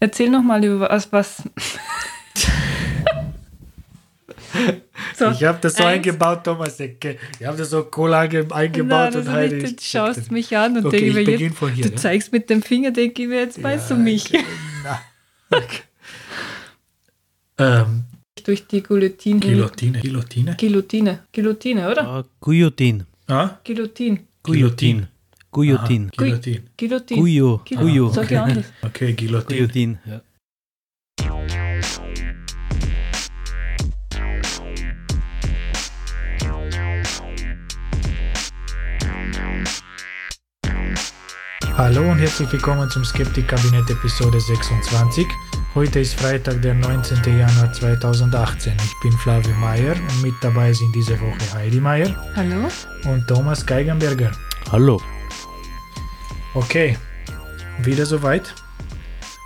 Erzähl noch mal über was. was. so, ich habe das so eins. eingebaut, Thomas. Ich habe das so Cola eingebaut Nein, und Heidi. Du schaust mich an und okay, denke mir jetzt, hier, du ja? zeigst mit dem Finger, denke ich mir, jetzt ja, weißt du mich. Okay. ähm, Durch die Guillotine. Guillotine. Guillotine. Guillotine. Guillotine, oder? Uh, Guillotine. Ah? Guillotine. Guillotine. Guillotine. Guillotine. Guillotine. Guyo. Guyo. Sag ich anders. Okay, Guillotine. Guillotine, ja. Hallo und herzlich willkommen zum Skeptik-Kabinett Episode 26. Heute ist Freitag, der 19. Januar 2018. Ich bin Flavio Meyer und mit dabei sind diese Woche Heidi Meyer. Hallo. Und Thomas Geigenberger. Hallo. Okay, wieder soweit.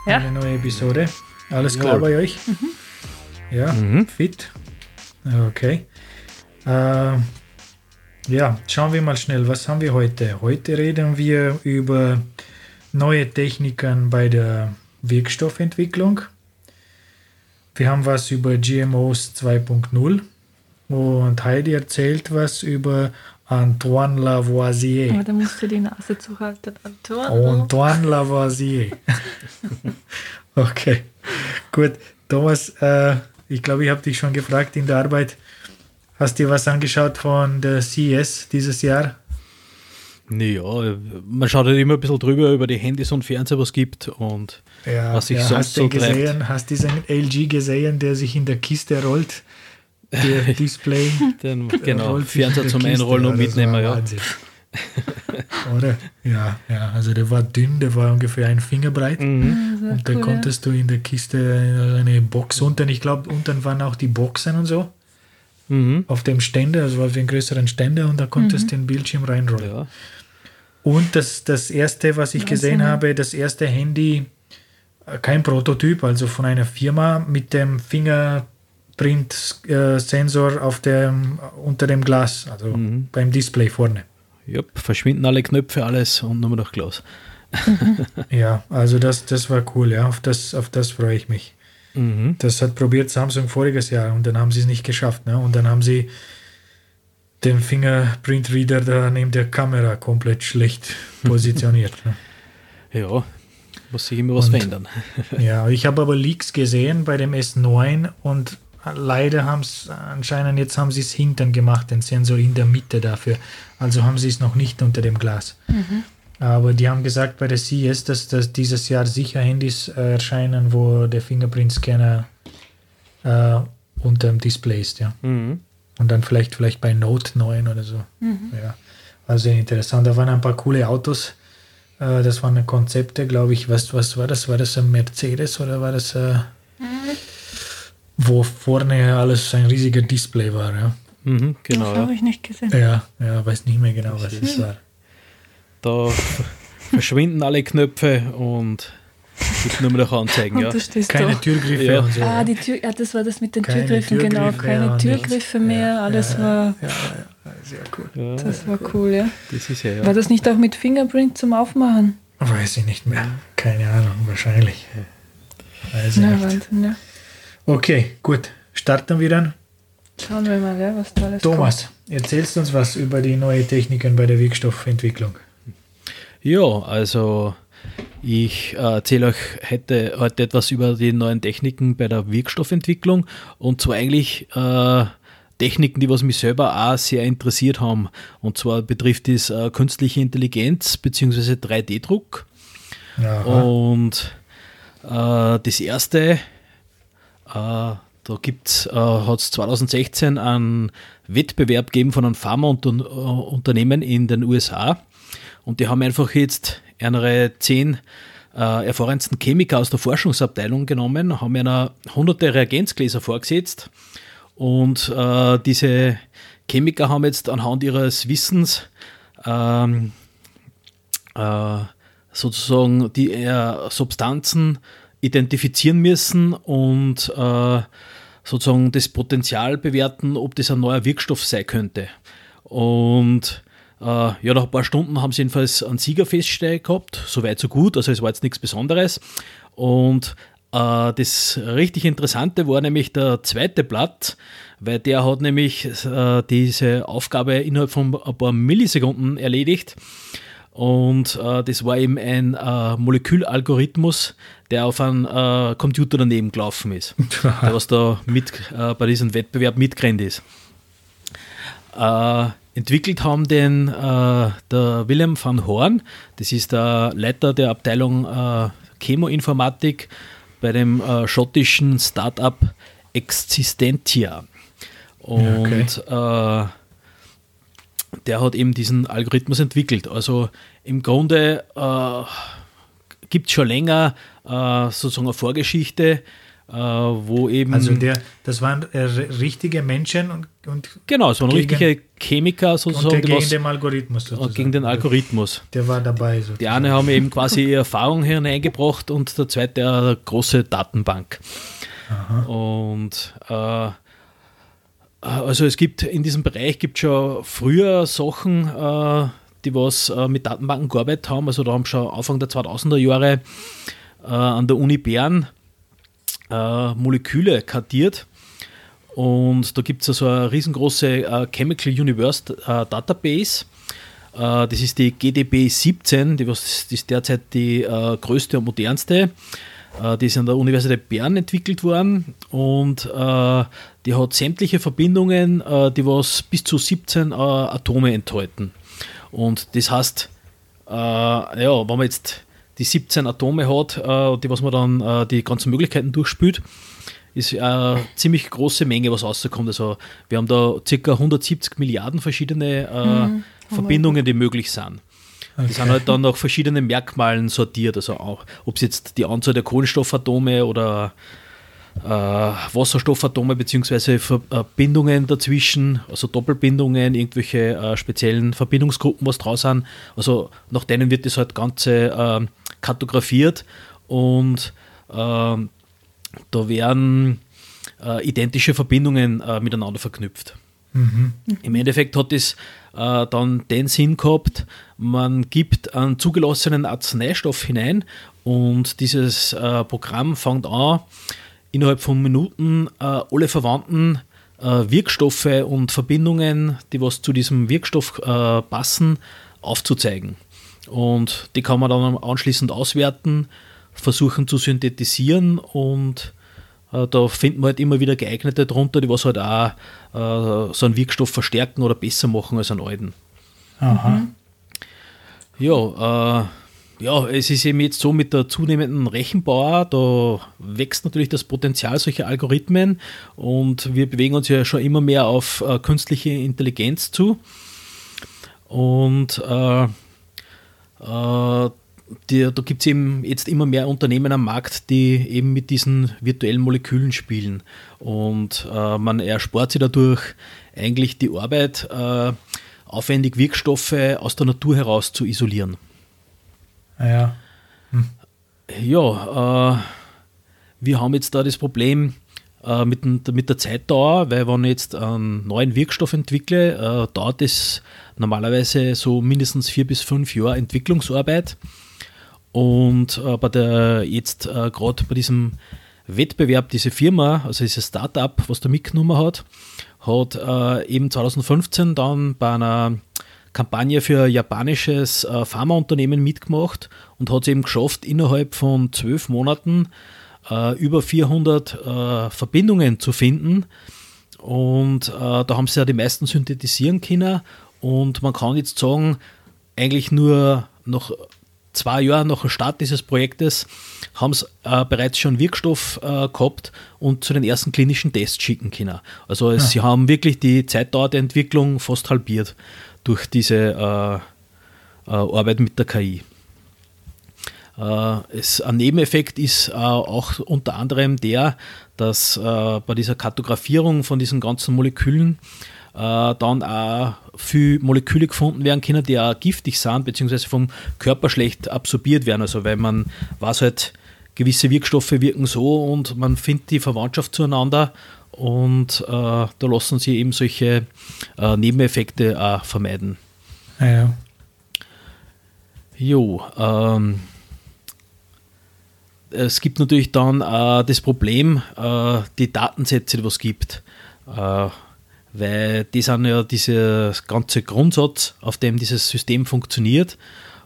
Ja. Eine neue Episode. Alles klar ja. bei euch? Mhm. Ja, mhm. fit. Okay. Äh, ja, schauen wir mal schnell, was haben wir heute? Heute reden wir über neue Techniken bei der Wirkstoffentwicklung. Wir haben was über GMOs 2.0 und Heidi erzählt was über Antoine Lavoisier. Oh, da musst du die Nase zuhalten. Antoine, Antoine Lavoisier. okay, gut. Thomas, äh, ich glaube, ich habe dich schon gefragt in der Arbeit, Hast du dir was angeschaut von der CES dieses Jahr? Ja, man schaut halt immer ein bisschen drüber über die Handys und Fernseher, was es gibt und ja, was sich ja, sonst hast so gesehen, treibt. Hast du diesen LG gesehen, der sich in der Kiste rollt? Der Display. Den, genau, Fernseher zum Einrollen und mitnehmen, ja. Oder? Ja, ja, also der war dünn, der war ungefähr ein Finger breit. Mhm. Und da cool, konntest ja. du in der Kiste eine Box unten, ich glaube, unten waren auch die Boxen und so mhm. auf dem Ständer, also auf den größeren Ständer und da konntest du mhm. den Bildschirm reinrollen. Ja. Und das, das erste, was ich gesehen habe, das erste Handy, äh, kein Prototyp, also von einer Firma mit dem Fingerprint-Sensor auf dem, unter dem Glas, also mhm. beim Display vorne. Ja, verschwinden alle Knöpfe, alles und nur noch Glas. ja, also das, das war cool, ja, auf das, auf das freue ich mich. Mhm. Das hat probiert Samsung voriges Jahr und dann haben sie es nicht geschafft. Ne? Und dann haben sie den Fingerprint-Reader da neben der Kamera komplett schlecht positioniert. ne? Ja, muss sich immer was und, verändern. ja, ich habe aber Leaks gesehen bei dem S9 und leider haben es anscheinend, jetzt haben sie es hinten gemacht, den Sensor in der Mitte dafür. Also haben sie es noch nicht unter dem Glas. Mhm. Aber die haben gesagt bei der CES, dass, dass dieses Jahr sicher Handys äh, erscheinen, wo der Fingerprint-Scanner äh, unter dem Display ist, ja. Mhm. Und dann vielleicht, vielleicht bei Note 9 oder so. Mhm. Ja. Also interessant. Da waren ein paar coole Autos. Äh, das waren Konzepte, glaube ich. Was, was war das? War das ein Mercedes oder war das, äh, mhm. Wo vorne alles ein riesiger Display war, ja? Mhm, genau. Das habe ich nicht gesehen. Ja, ja, weiß nicht mehr genau, was das war. Da verschwinden alle Knöpfe und gibt nur noch Anzeigen. ja. Keine Türgriffe ja. und so. Ah, die Tür, ja, das war das mit den keine Türgriffen, genau. Keine Türgriffe mehr, ja, alles war. Ja, sehr cool. das war cool, ja. Das ist ja, War das nicht auch mit Fingerprint zum Aufmachen? Weiß ich nicht mehr. Keine Ahnung, wahrscheinlich. Weiß ich nicht. Wahnsinn, ja. Okay, gut. Starten wir dann. Schauen wir mal, ja, was da alles Thomas, kommt. erzählst du uns was über die neuen Techniken bei der Wirkstoffentwicklung? Ja, also ich äh, erzähle euch heute, heute etwas über die neuen Techniken bei der Wirkstoffentwicklung und zwar eigentlich äh, Techniken, die was mich selber auch sehr interessiert haben. Und zwar betrifft es äh, künstliche Intelligenz bzw. 3D-Druck. Und äh, das erste, äh, da gibt's, äh, hat es 2016 einen Wettbewerb gegeben von einem Pharmaunternehmen in den USA und die haben einfach jetzt eine zehn äh, erfahrensten Chemiker aus der Forschungsabteilung genommen, haben einer hunderte Reagenzgläser vorgesetzt. Und äh, diese Chemiker haben jetzt anhand ihres Wissens ähm, äh, sozusagen die äh, Substanzen identifizieren müssen und äh, sozusagen das Potenzial bewerten, ob das ein neuer Wirkstoff sein könnte. Und äh, ja, nach ein paar Stunden haben sie jedenfalls einen Sieger festgestellt gehabt, soweit so gut, also es war jetzt nichts Besonderes. Und äh, das richtig Interessante war nämlich der zweite Blatt, weil der hat nämlich äh, diese Aufgabe innerhalb von ein paar Millisekunden erledigt. Und äh, das war eben ein äh, Molekülalgorithmus, der auf einem äh, Computer daneben gelaufen ist, der was da mit, äh, bei diesem Wettbewerb mitgerannt ist. Äh, entwickelt haben den äh, der Willem van Horn, das ist der Leiter der Abteilung Chemoinformatik bei dem schottischen Startup Existentia. Und okay der hat eben diesen Algorithmus entwickelt. Also im Grunde äh, gibt es schon länger äh, sozusagen eine Vorgeschichte, äh, wo eben. Also der, das waren äh, richtige Menschen und, und Genau, so ein richtiger Chemiker sozusagen. Und gegen was, den Algorithmus sozusagen. Gegen den Algorithmus. Der war dabei. Sozusagen. Die eine haben eben quasi ihre Erfahrung hineingebracht und der zweite eine große Datenbank. Aha. Und also es gibt in diesem Bereich gibt schon früher Sachen, die was mit Datenbanken gearbeitet haben. Also da haben schon Anfang der 2000er Jahre an der Uni Bern Moleküle kartiert. Und da gibt es also eine riesengroße Chemical Universe Database. das ist die GDB 17, die was, ist derzeit die größte und modernste. Äh, die ist an der Universität Bern entwickelt worden und äh, die hat sämtliche Verbindungen, äh, die was bis zu 17 Atome enthalten. Und das heißt, ja, wenn man jetzt die 17 Atome hat, die was man dann die ganzen Möglichkeiten durchspült, ist eine ziemlich große Menge, was rauskommt. Also wir haben da ca. 170 Milliarden verschiedene mhm. Verbindungen, die möglich sind. Okay. Die sind halt dann nach verschiedenen Merkmalen sortiert. Also auch, ob es jetzt die Anzahl der Kohlenstoffatome oder äh, Wasserstoffatome bzw. Verbindungen dazwischen, also Doppelbindungen, irgendwelche äh, speziellen Verbindungsgruppen, was draus sind. Also nach denen wird das halt Ganze äh, kartografiert und äh, da werden äh, identische Verbindungen äh, miteinander verknüpft. Mhm. Im Endeffekt hat es äh, dann den Sinn gehabt, man gibt einen zugelassenen Arzneistoff hinein und dieses äh, Programm fängt an, innerhalb von Minuten äh, alle verwandten äh, Wirkstoffe und Verbindungen, die was zu diesem Wirkstoff passen, aufzuzeigen. Und die kann man dann anschließend auswerten, versuchen zu synthetisieren und äh, da finden wir halt immer wieder geeignete drunter, die was halt auch äh, so einen Wirkstoff verstärken oder besser machen als einen alten. Aha. Mhm. Ja, äh, ja, es ist eben jetzt so mit der zunehmenden Rechenbauer, da wächst natürlich das Potenzial solcher Algorithmen und wir bewegen uns ja schon immer mehr auf äh, künstliche Intelligenz zu. Und äh, die, da gibt es eben jetzt immer mehr Unternehmen am Markt, die eben mit diesen virtuellen Molekülen spielen. Und äh, man erspart sich dadurch eigentlich die Arbeit, äh, aufwendig Wirkstoffe aus der Natur heraus zu isolieren. Ah ja. Hm. Ja, äh, wir haben jetzt da das Problem, äh, mit, mit, der Zeitdauer, weil wenn ich jetzt einen neuen Wirkstoff entwickle, äh, dauert es normalerweise so mindestens vier bis fünf Jahre Entwicklungsarbeit. Und äh, bei der jetzt äh, gerade bei diesem Wettbewerb, diese Firma, also dieses Startup, was da mitgenommen hat, hat äh, eben 2015 dann bei einer Kampagne für ein japanisches äh, Pharmaunternehmen mitgemacht und hat es eben geschafft, innerhalb von zwölf Monaten äh, über 400 äh, Verbindungen zu finden. Und äh, da haben sie ja die meisten synthetisieren können. Und man kann jetzt sagen, eigentlich nur noch zwei Jahre nach dem Start dieses Projektes haben sie äh, bereits schon Wirkstoff äh, gehabt und zu den ersten klinischen Tests schicken können. Also es, ja. sie haben wirklich die Zeitdauer der Entwicklung fast halbiert durch diese äh, äh Arbeit mit der KI. Äh, es, ein Nebeneffekt ist äh, auch unter anderem der, dass bei dieser Kartografierung von diesen ganzen Molekülen äh, dann auch viele Moleküle gefunden werden können, die auch giftig sind, beziehungsweise vom Körper schlecht absorbiert werden. Also weil man weiß halt, gewisse Wirkstoffe wirken so und man findet die Verwandtschaft zueinander und äh, da lassen sie eben solche äh, Nebeneffekte auch vermeiden. Ja, ja. Jo, ähm, es gibt natürlich dann äh, das Problem, äh, die Datensätze, die es gibt. Äh, weil die sind ja dieser ganze Grundsatz, auf dem dieses System funktioniert.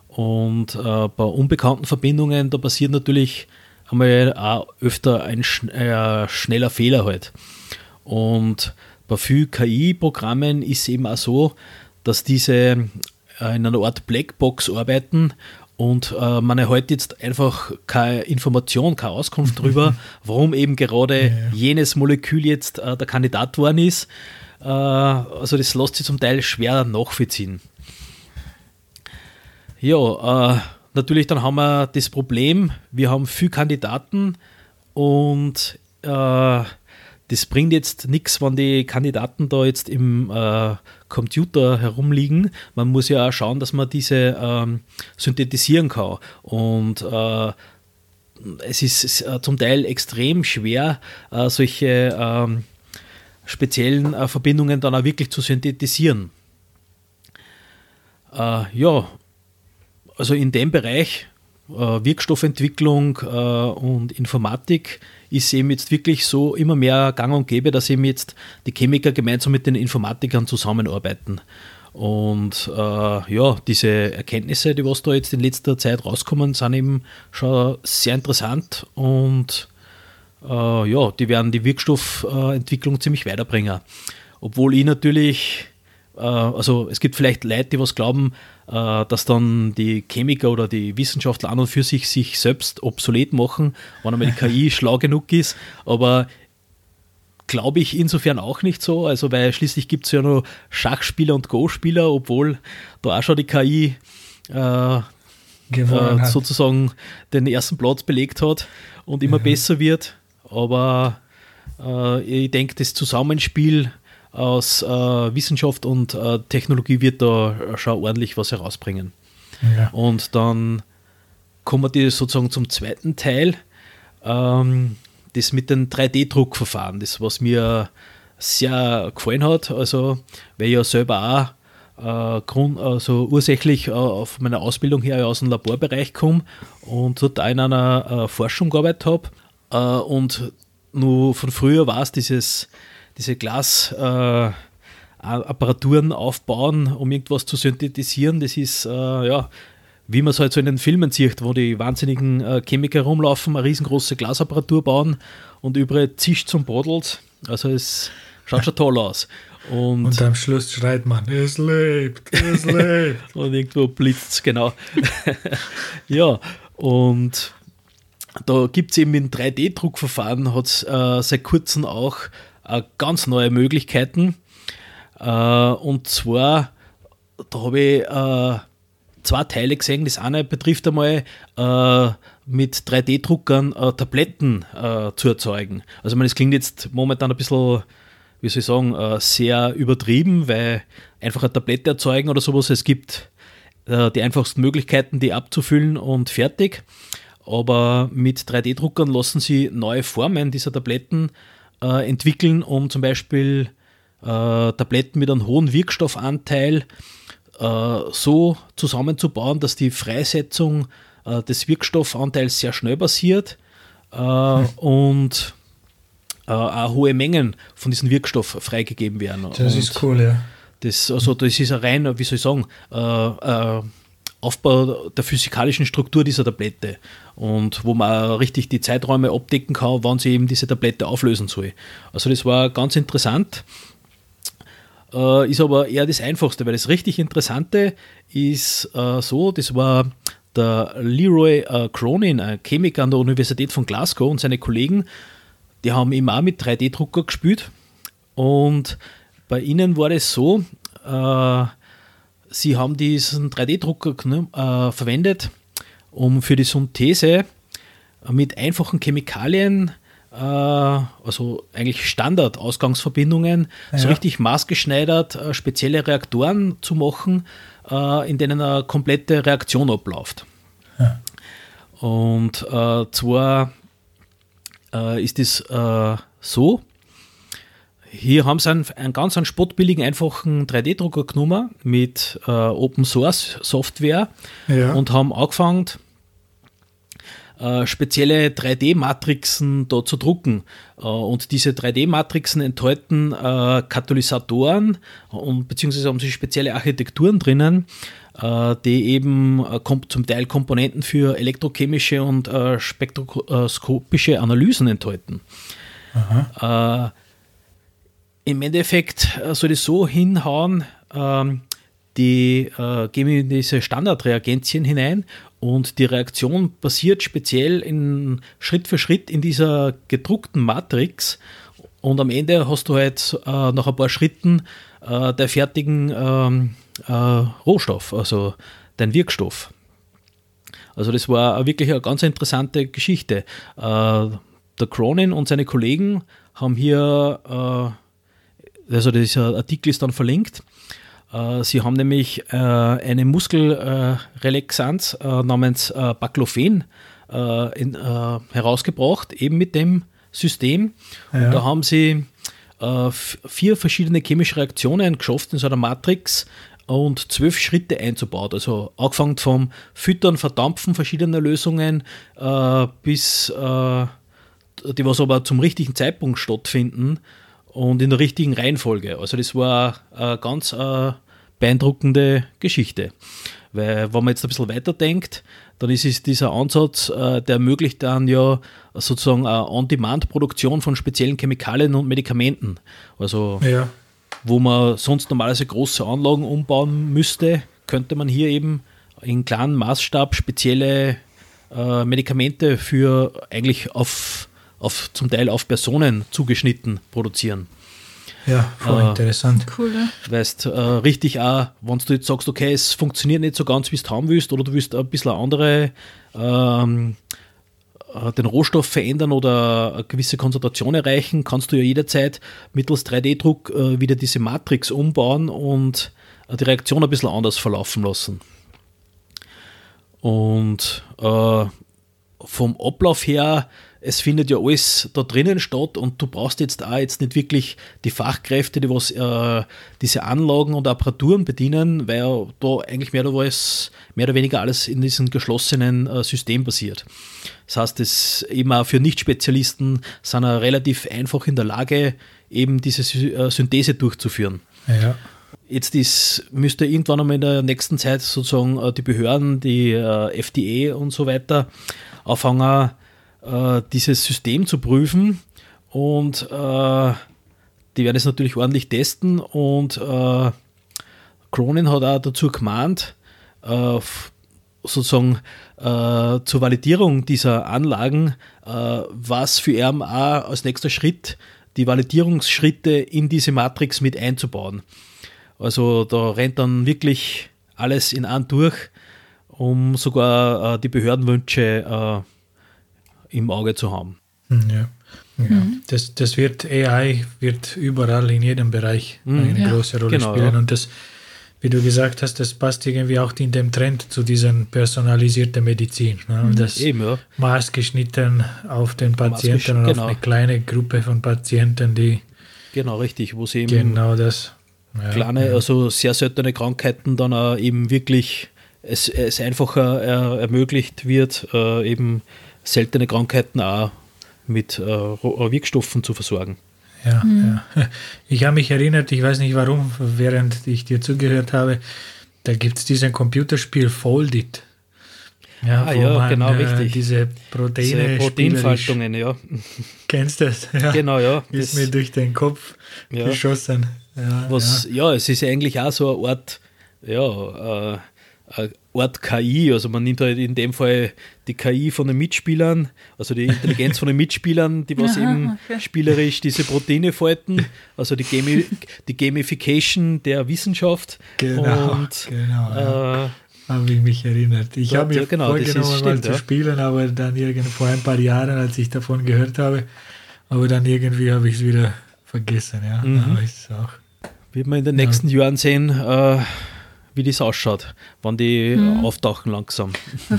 Und äh, bei unbekannten Verbindungen, da passiert natürlich einmal auch öfter ein äh, schneller Fehler halt. Und bei vielen KI-Programmen ist es eben auch so, dass diese äh, in einer Art Blackbox arbeiten und äh, man erhält jetzt einfach keine Information, keine Auskunft darüber, warum eben gerade ja, ja. jenes Molekül jetzt äh, der Kandidat worden ist. Äh, also das lässt sich zum Teil schwer nachvollziehen. Ja, äh, natürlich dann haben wir das Problem, wir haben viele Kandidaten und äh, das bringt jetzt nichts, wenn die Kandidaten da jetzt im äh, Computer herumliegen. Man muss ja auch schauen, dass man diese ähm, synthetisieren kann. Und äh, es ist äh, zum Teil extrem schwer, äh, solche ähm, speziellen äh, Verbindungen dann auch wirklich zu synthetisieren. Äh, ja, also in dem Bereich Wirkstoffentwicklung und Informatik ist eben jetzt wirklich so immer mehr gang und gäbe, dass eben jetzt die Chemiker gemeinsam mit den Informatikern zusammenarbeiten. Und äh, ja, diese Erkenntnisse, die was da jetzt in letzter Zeit rauskommen, sind eben schon sehr interessant und äh, ja, die werden die Wirkstoffentwicklung ziemlich weiterbringen. Obwohl ich natürlich, äh, also es gibt vielleicht Leute, die was glauben, dass dann die Chemiker oder die Wissenschaftler an und für sich sich selbst obsolet machen, wenn einmal die KI schlau genug ist. Aber glaube ich insofern auch nicht so. Also, weil schließlich gibt es ja noch Schachspieler und Go-Spieler, obwohl da auch schon die KI äh, äh, sozusagen den ersten Platz belegt hat und immer mhm. besser wird. Aber äh, ich denke, das Zusammenspiel aus äh, Wissenschaft und äh, Technologie wird da schon ordentlich was herausbringen. Ja. Und dann kommen wir sozusagen zum zweiten Teil, ähm, das mit den 3D-Druckverfahren, das was mir sehr gefallen hat, also weil ich ja selber auch äh, Grund, also ursächlich äh, auf meiner Ausbildung her aus dem Laborbereich komme und dort auch in einer äh, Forschung gearbeitet habe. Äh, und nur von früher war es dieses diese Glasapparaturen äh, aufbauen, um irgendwas zu synthetisieren. Das ist, äh, ja, wie man es halt so in den Filmen sieht, wo die wahnsinnigen äh, Chemiker rumlaufen, eine riesengroße Glasapparatur bauen und überall zischt zum Brodelt. Also es schaut schon toll aus. Und, und, am Schluss schreit man, es lebt, es lebt. und irgendwo blitzt es, genau. ja, und da gibt es eben in 3D-Druckverfahren, hat es äh, seit kurzem auch ganz neue Möglichkeiten. Äh, und zwar, da habe ich äh, zwei Teile gesehen. Das eine betrifft einmal äh, mit 3D-Druckern äh, Tabletten äh, zu erzeugen. Also, ich meine, das klingt jetzt momentan ein bisschen, wie soll ich sagen, sehr übertrieben, weil einfach eine Tablette erzeugen oder sowas, es gibt die einfachsten Möglichkeiten, die abzufüllen und fertig. Aber mit 3D-Druckern lassen sie neue Formen dieser Tabletten äh, entwickeln, um zum Beispiel äh, Tabletten mit einem hohen Wirkstoffanteil äh, so zusammenzubauen, dass die Freisetzung äh, des Wirkstoffanteils sehr schnell passiert hm. und auch hohe Mengen von diesem Wirkstoff freigegeben werden. Das und ist cool, ja. Das, also das ist ein rein, wie soll ich sagen, äh, äh, Aufbau der physikalischen Struktur dieser Tablette und wo man richtig die Zeiträume abdecken kann, wann sie eben diese Tablette auflösen soll. Also das war ganz interessant. Äh, ist aber eher das Einfachste, weil das richtig Interessante ist äh, so, das war der Leroy äh, Cronin, ein Chemiker an der Universität von Glasgow und seine Kollegen, die haben eben auch mit 3D-Drucker gespielt und bei ihnen war es so, äh, sie haben diesen 3D-Drucker äh, verwendet, um für die Synthese mit einfachen Chemikalien, äh, also eigentlich Standard-Ausgangsverbindungen, ja. so richtig maßgeschneidert äh, spezielle Reaktoren zu machen, äh, in denen eine komplette Reaktion abläuft. Ja. Und äh, zwar äh, ist es so, hier haben sie einen, einen ganz einen spottbilligen, einfachen 3D-Drucker genommen mit äh, Open Source Software ja. und haben angefangen, äh, spezielle 3D-Matrixen da zu drucken. Äh, und diese 3D-Matrixen enthalten äh, Katalysatoren und beziehungsweise haben sie spezielle Architekturen drinnen, äh, die eben äh, zum Teil Komponenten für elektrochemische und äh, spektroskopische Analysen enthalten. Im Endeffekt soll es so hinhauen, ähm, die äh, geben in diese Standardreagenzien hinein und die Reaktion passiert speziell in, Schritt für Schritt in dieser gedruckten Matrix und am Ende hast du halt äh, nach ein paar Schritten äh, der fertigen ähm, äh, Rohstoff, also dein Wirkstoff. Also das war wirklich eine ganz interessante Geschichte. Äh, der Cronin und seine Kollegen haben hier, äh, also dieser Artikel ist dann verlinkt, äh, sie haben nämlich äh, eine Muskelrelaxanz äh, namens Baclofen herausgebracht, eben mit dem System. Ja. Und da haben sie vier verschiedene chemische Reaktionen geschafft in so einer Matrix und zwölf Schritte einzubauen. Also angefangen vom Füttern, Verdampfen verschiedener Lösungen bis die was aber zum richtigen Zeitpunkt stattfinden und in der richtigen Reihenfolge. Also das war eine ganz äh, beeindruckende Geschichte. Weil wenn man jetzt ein bisschen weiterdenkt, dann ist es dieser Ansatz, äh, der ermöglicht dann ja sozusagen eine On-Demand-Produktion von speziellen Chemikalien und Medikamenten. Also ja. wo man sonst normalerweise große Anlagen umbauen müsste, könnte man hier eben in kleinem Maßstab spezielle äh, Medikamente für eigentlich auf, auf zum Teil auf Personen zugeschnitten produzieren. Ja, voll äh, interessant. Cool, ja. Weißt, äh, richtig auch, wenn du jetzt sagst, okay, es funktioniert nicht so ganz, wie du es haben willst, oder du willst ein bisschen andere, ähm, äh, den Rohstoff verändern oder eine gewisse Konzentration erreichen, kannst du ja jederzeit mittels 3D-Druck äh, wieder diese Matrix umbauen und äh, die Reaktion ein bisschen anders verlaufen lassen. Und äh, vom Ablauf her es findet ja alles da drinnen statt und du brauchst jetzt auch jetzt nicht wirklich die Fachkräfte, die was äh, diese Anlagen und Apparaturen bedienen, weil da eigentlich mehr oder, mehr oder weniger alles in diesem geschlossenen äh, System passiert. Das heißt, es eben auch für Nicht-Spezialisten sind relativ einfach in der Lage, eben diese äh, Synthese durchzuführen. Ja. Jetzt ist, müsste irgendwann einmal in der nächsten Zeit sozusagen äh, die Behörden, die äh, FDA und so weiter, auffangen, äh, dieses System zu prüfen und äh, die werden es natürlich ordentlich testen und äh, Cronin hat auch dazu gemahnt, äh, sozusagen äh, zur Validierung dieser Anlagen, was für RMA als nächster Schritt die Validierungsschritte in diese Matrix mit einzubauen. Also da rennt dann wirklich alles in an durch, um sogar die Behördenwünsche äh, im Auge zu haben. Hm, ja. Ja, mhm. das, das wird AI wird überall in jedem Bereich mhm. eine ja. große Rolle genau, spielen. Ja. Und das, wie du gesagt hast, das passt irgendwie auch in dem Trend zu diesen personalisierten Medizin. Ne? Und mhm. das Eben, ja. maßgeschnitten auf den Patienten und genau. auf eine kleine Gruppe von Patienten, die genau richtig, wo sie eben genau das ja, kleine, also sehr seltene Krankheiten dann auch eben wirklich es, es einfacher er, ermöglicht wird, äh, eben seltene Krankheiten auch mit äh, äh, Wirkstoffen zu versorgen. Ja, mhm. ja. Ich habe mich erinnert, ich weiß nicht warum, während ich dir zugehört habe, da gibt es dieses Computerspiel Folded. Ja, ah, ja man, genau, äh, richtig. Diese Proteine. Diese Proteinfaltungen, ja. Kennst du das? Ja. Genau, ja. Ist mir durch den Kopf ja. geschossen. Ja, Was, ja. ja. es ist eigentlich auch so eine Art, ja, äh, eine Art KI. Also man nimmt halt in dem Fall die KI von den Mitspielern, also die Intelligenz von den Mitspielern, die was Aha, eben okay. spielerisch diese Proteine falten, also die, Gami die Gamification der Wissenschaft. Genau, und, genau. Ja. Äh, habe ich mich erinnert. Ich habe mir ja, genau, vorgenommen, stimmt, mal zu spielen, aber dann irgend vor ein paar Jahren, als ich davon gehört habe, aber dann irgendwie habe ich es wieder vergessen. Ja, mhm. auch. Wird man in den nächsten Jahren sehen, äh, wie das ausschaut, wann die hm. auftauchen langsam.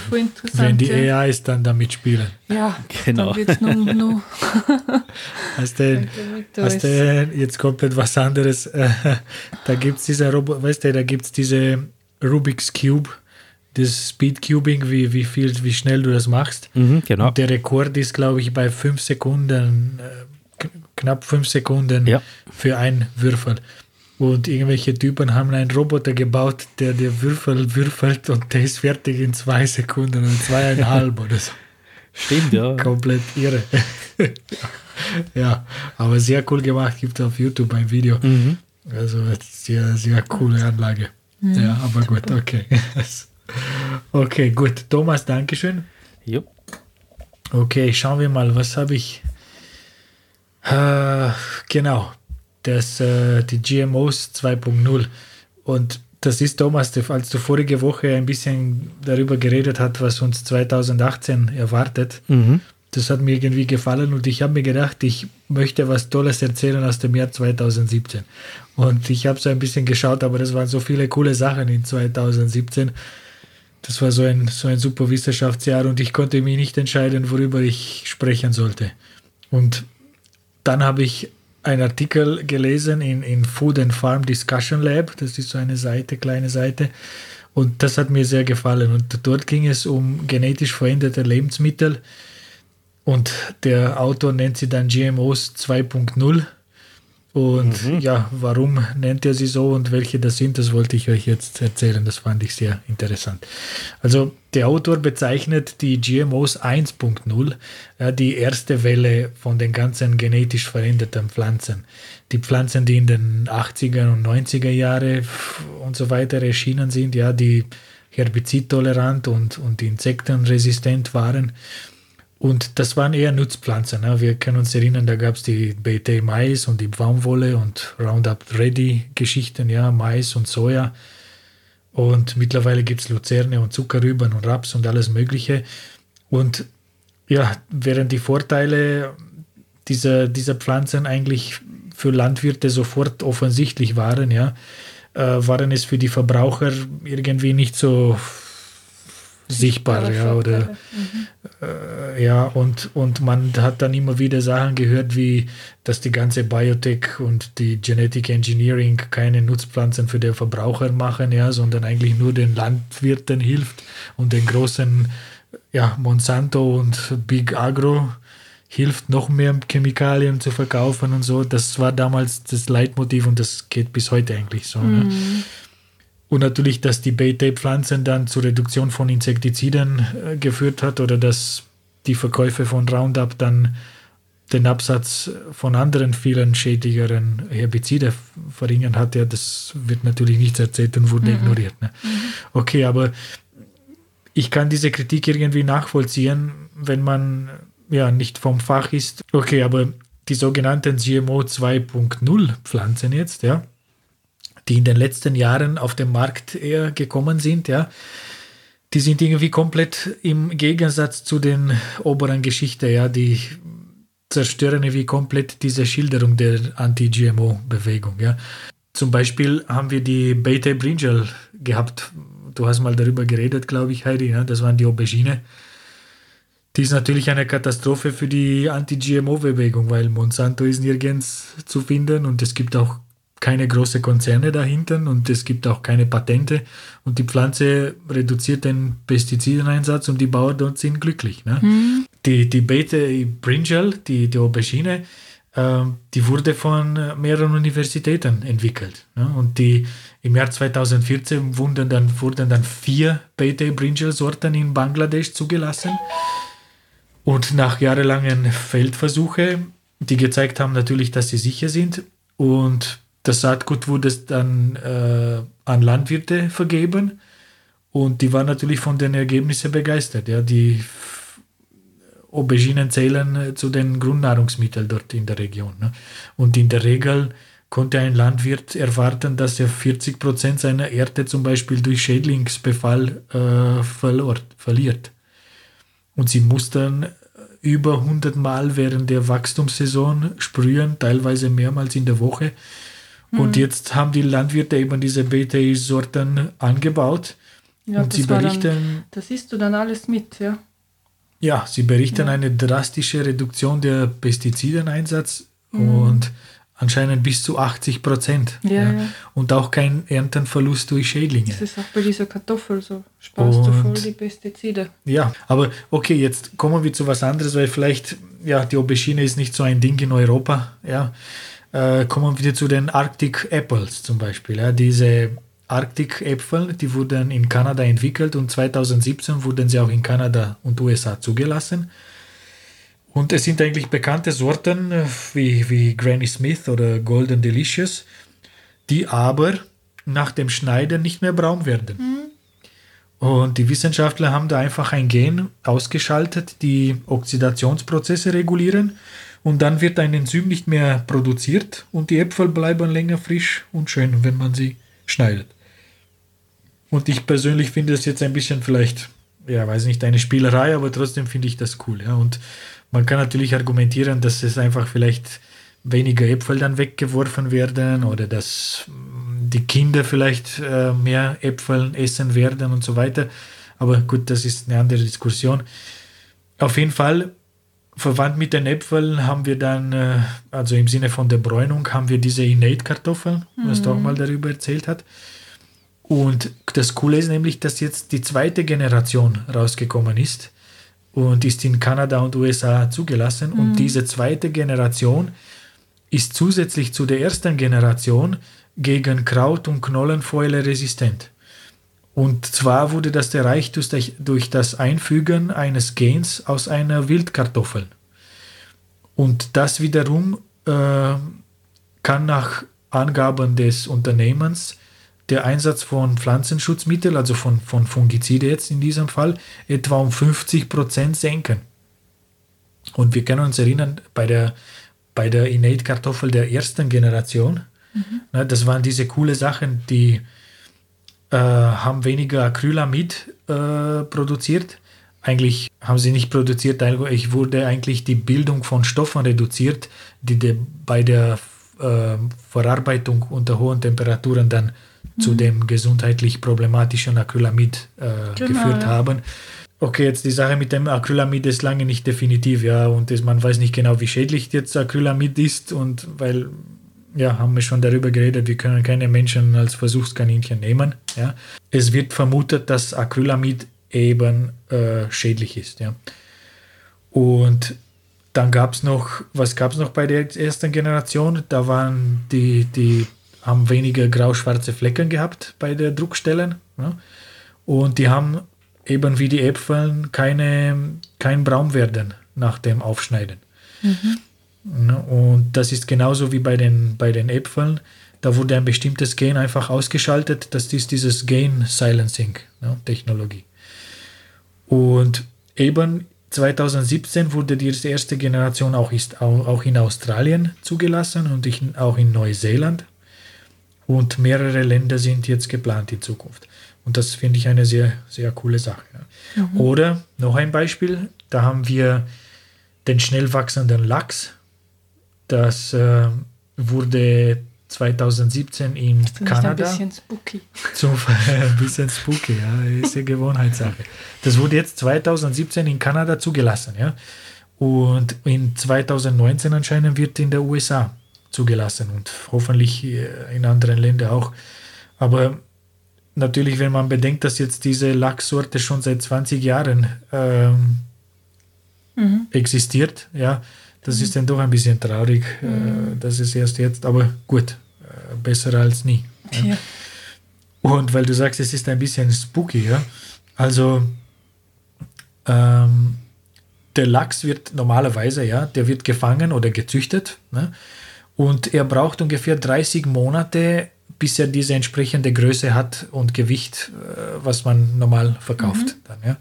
voll interessant, Wenn die ja. AIs dann damit spielen. Ja, genau. Dann noch, noch hast du, hast du jetzt kommt etwas anderes. da gibt es diese, weißt du, da gibt es diese Rubik's Cube, das Speedcubing, wie, wie viel, wie schnell du das machst. Mhm, genau. Und der Rekord ist, glaube ich, bei fünf Sekunden, äh, knapp fünf Sekunden Ja. für einen Würfel. Und irgendwelche Typen haben einen Roboter gebaut, der der Würfel würfelt und der ist fertig in zwei Sekunden oder zweieinhalb oder so. Stimmt, ja. Komplett irre. ja, aber sehr cool gemacht. Gibt es auf YouTube ein Video. Mhm. Also sehr, sehr coole Anlage. Ja, aber gut, okay. okay, gut. Thomas, Dankeschön. Jo. Okay, schauen wir mal, was habe ich. Äh, genau, das, äh, die GMOs 2.0. Und das ist, Thomas, als du vorige Woche ein bisschen darüber geredet hast, was uns 2018 erwartet, Mhm. das hat mir irgendwie gefallen und ich habe mir gedacht, ich möchte was Tolles erzählen aus dem Jahr 2017. Und ich habe so ein bisschen geschaut, aber das waren so viele coole Sachen in 2017. Das war so ein, so ein super Wissenschaftsjahr und ich konnte mich nicht entscheiden, worüber ich sprechen sollte. Und dann habe ich einen Artikel gelesen in, in Food and Farm Discussion Lab. Das ist so eine Seite, kleine Seite. Und das hat mir sehr gefallen. Und dort ging es um genetisch veränderte Lebensmittel. Und der Autor nennt sie dann GMOs 2.0. Und ja, warum nennt er sie so und welche das sind, das wollte ich euch jetzt erzählen. Das fand ich sehr interessant. Also der Autor bezeichnet die GMOs 1.0, ja, die erste Welle von den ganzen genetisch veränderten Pflanzen. Die Pflanzen, die in den 80er und 90er Jahre und so weiter erschienen sind, ja, die herbizidtolerant und, und insektenresistent waren. Und das waren eher Nutzpflanzen. Ne? Wir können uns erinnern, da gab es die BT Mais und die Baumwolle und Roundup Ready Geschichten, ja, Mais und Soja. Und mittlerweile gibt es Luzerne und Zuckerrüben und Raps und alles Mögliche. Und ja, während die Vorteile dieser, dieser Pflanzen eigentlich für Landwirte sofort offensichtlich waren, ja, äh, waren es für die Verbraucher irgendwie nicht so sichtbar, ja, oder äh, ja, und, und man hat dann immer wieder Sachen gehört, wie dass die ganze Biotech und die Genetic Engineering keine Nutzpflanzen für den Verbraucher machen, ja, sondern eigentlich nur den Landwirten hilft und den großen, ja, Monsanto und Big Agro hilft, noch mehr Chemikalien zu verkaufen und so. Das war damals das Leitmotiv und das geht bis heute eigentlich so. Ne? Und natürlich, dass die BT-Pflanzen dann zur Reduktion von Insektiziden äh, geführt hat oder dass die Verkäufe von Roundup dann den Absatz von anderen vielen schädigeren Herbizide verringern hat, ja, das wird natürlich nicht erzählt und wurde ignoriert. Ne? Okay, aber ich kann diese Kritik irgendwie nachvollziehen, wenn man ja nicht vom Fach ist. Okay, aber die sogenannten GMO 2.0 Pflanzen jetzt, ja, die in den letzten Jahren auf den Markt eher gekommen sind, ja, die sind irgendwie komplett im Gegensatz zu den oberen Geschichte, ja, die zerstören irgendwie komplett diese Schilderung der Anti-GMO-Bewegung, ja. Zum Beispiel haben wir die Beta Brinjal gehabt. Du hast mal darüber geredet, glaube ich, Heidi, ja? das waren die Aubergine. Die ist natürlich eine Katastrophe für die Anti-GMO-Bewegung, weil Monsanto ist nirgends zu finden und es gibt auch keine großen Konzerne dahinter und es gibt auch keine Patente und die Pflanze reduziert den Pestizideneinsatz und die Bauern dort sind glücklich. Ne? Die, die Beete Brinjal, die, die Aubergine, äh, die wurde von mehreren Universitäten entwickelt. Ne? Und die im Jahr 2014 wurden dann, wurden dann vier Beete Brinjal Sorten in Bangladesch zugelassen. Und nach jahrelangen Feldversuche, die gezeigt haben natürlich, dass sie sicher sind. Und das Saatgut wurde dann äh, an Landwirte vergeben. Und die waren natürlich von den Ergebnissen begeistert. Ja, die Auberginen zählen äh, zu den Grundnahrungsmitteln dort in der Region. Ne? Und in der Regel konnte ein Landwirt erwarten, dass er 40 Prozent seiner Erde zum Beispiel durch Schädlingsbefall äh, verlor, verliert. Und sie mussten über 100 Mal während der Wachstumssaison sprühen, teilweise mehrmals in der Woche. Und jetzt haben die Landwirte eben diese BTI-Sorten angebaut. Ja, und sie berichten, Dann, das siehst du dann alles mit, ja. ja, sie berichten eine drastische Reduktion der Pestizideneinsatz und anscheinend bis zu 80 Prozent. Ja, ja. Und auch kein Erntenverlust durch Schädlinge. Das ist auch bei dieser Kartoffel so. Sparst du voll die Pestizide. Ja, aber okay, jetzt kommen wir zu was anderes, weil vielleicht, ja, die Aubergine ist nicht so ein Ding in Europa. Ja. Äh, kommen wir zu den Arctic Apples zum Beispiel. Ja. Diese Arctic Äpfel, die wurden in Kanada entwickelt und 2017 wurden sie auch in Kanada und USA zugelassen. Und es sind eigentlich bekannte Sorten äh, wie, wie Granny Smith oder Golden Delicious, die aber nach dem Schneiden nicht mehr braun werden. Mhm. Und die Wissenschaftler haben da einfach ein Gen ausgeschaltet, die Oxidationsprozesse regulieren und dann wird ein Enzym nicht mehr produziert und die Äpfel bleiben länger frisch und schön, wenn man sie schneidet. Und ich persönlich finde es jetzt ein bisschen vielleicht, ja, weiß nicht, eine Spielerei, aber trotzdem finde ich das cool. Ja. Und man kann natürlich argumentieren, dass es einfach vielleicht weniger Äpfel dann weggeworfen werden oder dass mm, die Kinder vielleicht äh, mehr Äpfel essen werden und so weiter. Aber gut, das ist eine andere Diskussion. Auf jeden Fall, verwandt mit den Äpfeln haben wir dann, äh, also im Sinne von der Bräunung, haben wir diese Innate-Kartoffeln, mhm. was du auch mal darüber erzählt hast. Und das Coole ist nämlich, dass jetzt die zweite Generation rausgekommen ist und ist in Kanada und USA zugelassen. Mhm. Und diese zweite Generation ist zusätzlich zu der ersten Generation gegen Kraut- und Knollenfäule resistent. Und zwar wurde das erreicht durch das Einfügen eines Gens aus einer Wildkartoffel. Und das wiederum äh, kann nach Angaben des Unternehmens der Einsatz von Pflanzenschutzmitteln, also von, von Fungizide jetzt in diesem Fall, etwa um 50 Prozent senken. Und wir können uns erinnern, bei der, bei der Innate-Kartoffel der ersten Generation, mhm. ne, das waren diese coole Sachen, die äh, haben weniger Acrylamid äh, produziert. Eigentlich haben sie nicht produziert, ich wurde eigentlich die Bildung von Stoffen reduziert, die de, bei der äh, Verarbeitung unter hohen Temperaturen dann zu mhm. dem gesundheitlich problematischen Acrylamid äh, genau, geführt haben. Okay, jetzt die Sache mit dem Acrylamid ist lange nicht definitiv, ja, und das, man weiß nicht genau, wie schädlich jetzt Acrylamid ist und weil, ja, haben wir schon darüber geredet, wir können keine Menschen als Versuchskaninchen nehmen, ja. Es wird vermutet, dass Acrylamid eben äh, schädlich ist, ja. Und dann gab es noch, was gab es noch bei der ersten Generation? Da waren die, die haben weniger grau-schwarze Flecken gehabt bei der Druckstellen. Ja? Und die haben eben wie die Äpfel keine, kein Braunwerden nach dem Aufschneiden. Mhm. Ja, und das ist genauso wie bei den, bei den Äpfeln. Da wurde ein bestimmtes Gen einfach ausgeschaltet. Das ist dieses Gain Silencing ja, Technologie. Und eben 2017 wurde die erste Generation auch, ist, auch in Australien zugelassen und auch in Neuseeland. Und mehrere Länder sind jetzt geplant in Zukunft. Und das finde ich eine sehr, sehr coole Sache. Mhm. Oder noch ein Beispiel, da haben wir den schnell wachsenden Lachs. Das äh, wurde 2017 in das Kanada. Ein bisschen spooky. Zum, ein bisschen spooky, ja, ist eine Gewohnheitssache. Das wurde jetzt 2017 in Kanada zugelassen, ja. Und in 2019 anscheinend wird in der USA zugelassen und hoffentlich in anderen Ländern auch. Aber natürlich, wenn man bedenkt, dass jetzt diese Lachssorte schon seit 20 Jahren ähm, mhm. existiert, ja, das ist dann doch ein bisschen traurig, äh, mhm. dass es erst jetzt, aber gut, äh, besser als nie. Ja. Ja. Und weil du sagst, es ist ein bisschen spooky, ja, also ähm, der Lachs wird normalerweise, ja, der wird gefangen oder gezüchtet, ne? Und er braucht ungefähr 30 Monate, bis er diese entsprechende Größe hat und Gewicht, äh, was man normal verkauft. Mhm. Dann, ja.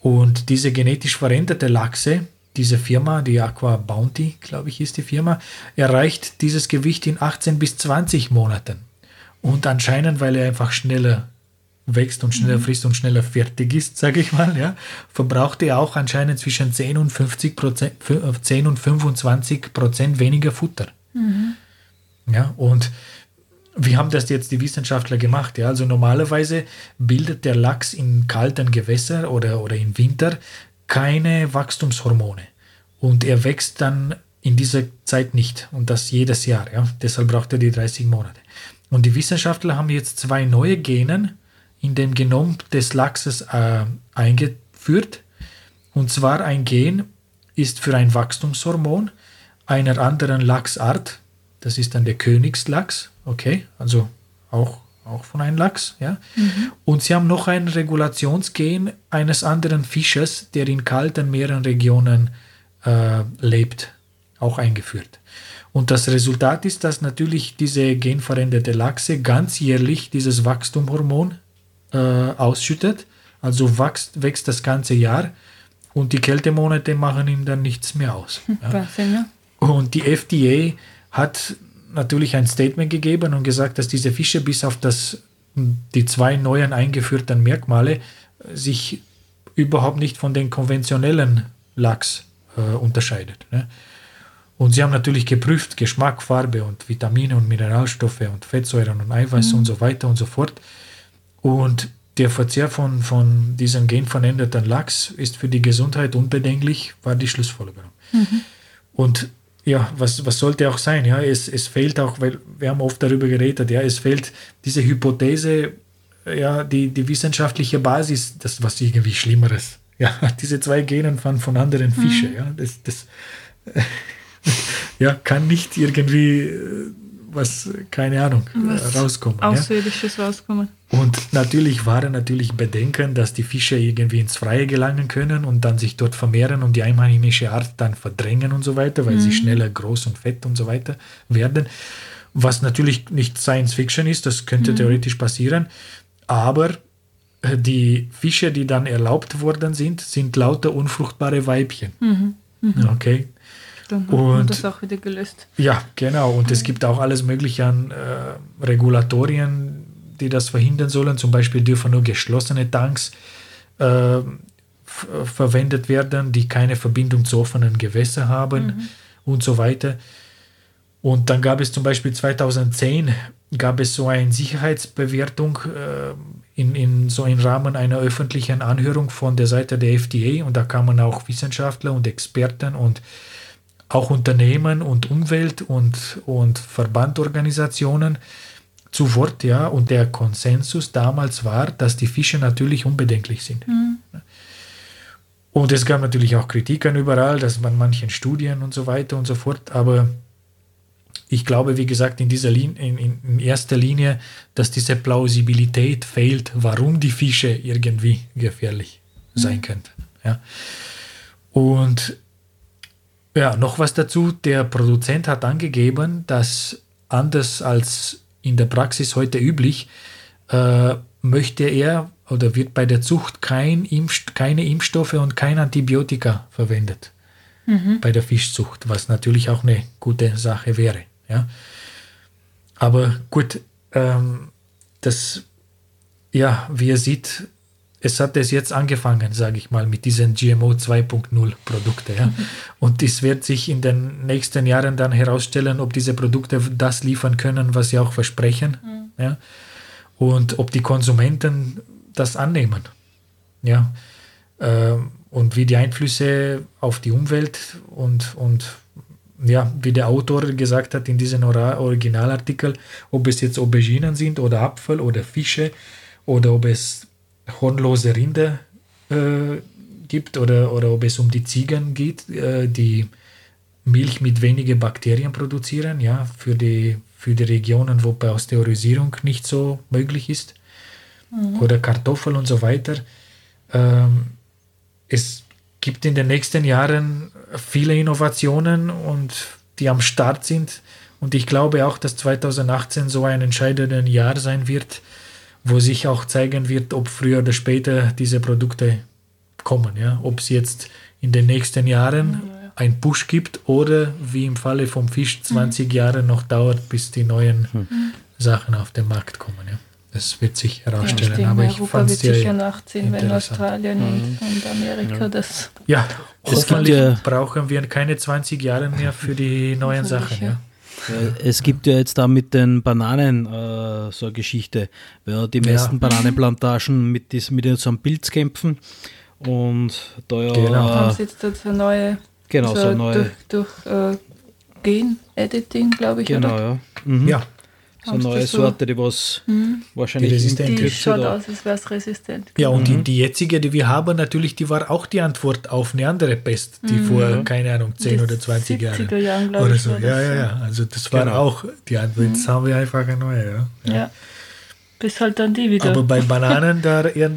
Und diese genetisch veränderte Lachse, diese Firma, die Aqua Bounty, glaube ich, ist die Firma, erreicht dieses Gewicht in 18 bis 20 Monaten. Und anscheinend, weil er einfach schneller wächst und schneller mhm. frisst und schneller fertig ist, sage ich mal, ja, verbraucht er auch anscheinend zwischen 10 und 50 Prozent, 10 und 25 Prozent weniger Futter. Mhm. Ja, und wie haben das jetzt die Wissenschaftler gemacht? Ja, also normalerweise bildet der Lachs in kalten Gewässern oder, oder im Winter keine Wachstumshormone. Und er wächst dann in dieser Zeit nicht und das jedes Jahr. Ja? Deshalb braucht er die 30 Monate. Und die Wissenschaftler haben jetzt zwei neue Genen in dem Genom des Lachses äh, eingeführt. Und zwar ein Gen ist für ein Wachstumshormon einer anderen Lachsart. Das ist dann der Königslachs. Okay, also auch, auch von einem Lachs. Ja? Mhm. Und sie haben noch ein Regulationsgen eines anderen Fisches, der in kalten Meerenregionen äh, lebt, auch eingeführt. Und das Resultat ist, dass natürlich diese genveränderte Lachse ganzjährlich dieses Wachstumhormon äh, ausschüttet. Also wächst, wächst das ganze Jahr und die Kältemonate machen ihm dann nichts mehr aus. Ja. Und die FDA hat natürlich ein Statement gegeben und gesagt, dass diese Fische bis auf das, die zwei neuen eingeführten Merkmale sich überhaupt nicht von den konventionellen Lachs äh, unterscheidet. Ne? Und sie haben natürlich geprüft, Geschmack, Farbe und Vitamine und Mineralstoffe und Fettsäuren und Eiweiß mhm. und so weiter und so fort. Und der Verzehr von, von diesem genveränderten Lachs ist für die Gesundheit unbedenklich, war die Schlussfolgerung. Mhm. Und ja, was, was sollte auch sein? Ja, es, es fehlt auch, weil wir haben oft darüber geredet, ja, es fehlt diese Hypothese, ja, die, die wissenschaftliche Basis, das was irgendwie Schlimmeres. Ja, diese zwei Genen von, von anderen mhm. Fischen, ja, das, das ja, kann nicht irgendwie äh, was, keine Ahnung, was rauskommen. Außerirdisches ja? rauskommen. Und natürlich waren natürlich Bedenken, dass die Fische irgendwie ins Freie gelangen können und dann sich dort vermehren und die einheimische Art dann verdrängen und so weiter, weil mhm. sie schneller groß und fett und so weiter werden. Was natürlich nicht Science Fiction ist, das könnte mhm. theoretisch passieren, aber äh, die Fische, die dann erlaubt worden sind, sind lauter unfruchtbare Weibchen. Mhm. mhm. Okay, dann und das auch wieder gelöst. Ja, genau. Und es gibt auch alles Mögliche an äh, Regulatorien, die das verhindern sollen. Zum Beispiel dürfen nur geschlossene Tanks äh, verwendet werden, die keine Verbindung zu offenen Gewässern haben mhm. und so weiter. Und dann gab es zum Beispiel 2010 gab es so eine Sicherheitsbewertung äh, in, in so im Rahmen einer öffentlichen Anhörung von der Seite der FDA und da kamen auch Wissenschaftler und Experten und auch Unternehmen und Umwelt- und, und Verbandorganisationen zu Wort, ja, und der Konsensus damals war, dass die Fische natürlich unbedenklich sind. Mhm. Und es gab natürlich auch Kritiken überall, dass man manchen Studien und so weiter und so fort, aber ich glaube, wie gesagt, in dieser Linie, in, in erster Linie, dass diese Plausibilität fehlt, warum die Fische irgendwie gefährlich mhm. sein könnten. Ja. Und ja, noch was dazu. Der Produzent hat angegeben, dass anders als in der Praxis heute üblich, äh, möchte er oder wird bei der Zucht kein Impf keine Impfstoffe und kein Antibiotika verwendet. Mhm. Bei der Fischzucht, was natürlich auch eine gute Sache wäre. Ja. Aber gut, ähm, das, ja, wie ihr seht, es hat es jetzt angefangen, sage ich mal, mit diesen GMO 2.0 Produkten. Ja? Und es wird sich in den nächsten Jahren dann herausstellen, ob diese Produkte das liefern können, was sie auch versprechen. Mhm. Ja? Und ob die Konsumenten das annehmen. Ja? Ähm, und wie die Einflüsse auf die Umwelt und, und ja, wie der Autor gesagt hat in diesem Originalartikel, ob es jetzt Auberginen sind oder Apfel oder Fische oder ob es hornlose Rinder äh, gibt oder, oder ob es um die Ziegen geht, äh, die Milch mit wenigen Bakterien produzieren, ja, für die, für die Regionen, wo Pasteurisierung nicht so möglich ist, mhm. oder Kartoffeln und so weiter. Ähm, es gibt in den nächsten Jahren viele Innovationen und die am Start sind. Und ich glaube auch, dass 2018 so ein entscheidendes Jahr sein wird, wo sich auch zeigen wird, ob früher oder später diese Produkte kommen. Ja? Ob es jetzt in den nächsten Jahren ein Push gibt oder wie im Falle vom Fisch 20 mhm. Jahre noch dauert, bis die neuen mhm. Sachen auf den Markt kommen. Ja? Das wird sich herausstellen. Ja, aber ich fand es sicher nachziehen, wenn Australien mhm. und Amerika das. Ja, hoffentlich brauchen wir keine 20 Jahre mehr für die neuen Sachen. Ja. Es gibt ja jetzt da mit den Bananen äh, so eine Geschichte, weil die meisten ja. Bananenplantagen mit, dies, mit so einem Pilz kämpfen und da ja. Genau. Äh, haben sie jetzt so neue, genau, so, so neue durch, durch äh, Gen-Editing, glaube ich. Genau, oder? ja. Mhm. Ja, So eine neue so- Sorte, die was Mhm. wahrscheinlich resistent Die Kürze schaut da- aus, als wäre es resistent. Ja, und Mhm. die, die jetzige, die wir haben, natürlich, die war auch die Antwort auf eine andere Pest, die Mhm. vor, keine Ahnung, 10 Die oder 20 Jahren. 70er Jahren, glaube Oder ich. so. Ja, das, ja, ja. Also das war Genau. auch die Antwort. Jetzt haben wir einfach eine neue. Ja. Ja. Bis halt dann die wieder. Aber bei Bananen, da äh,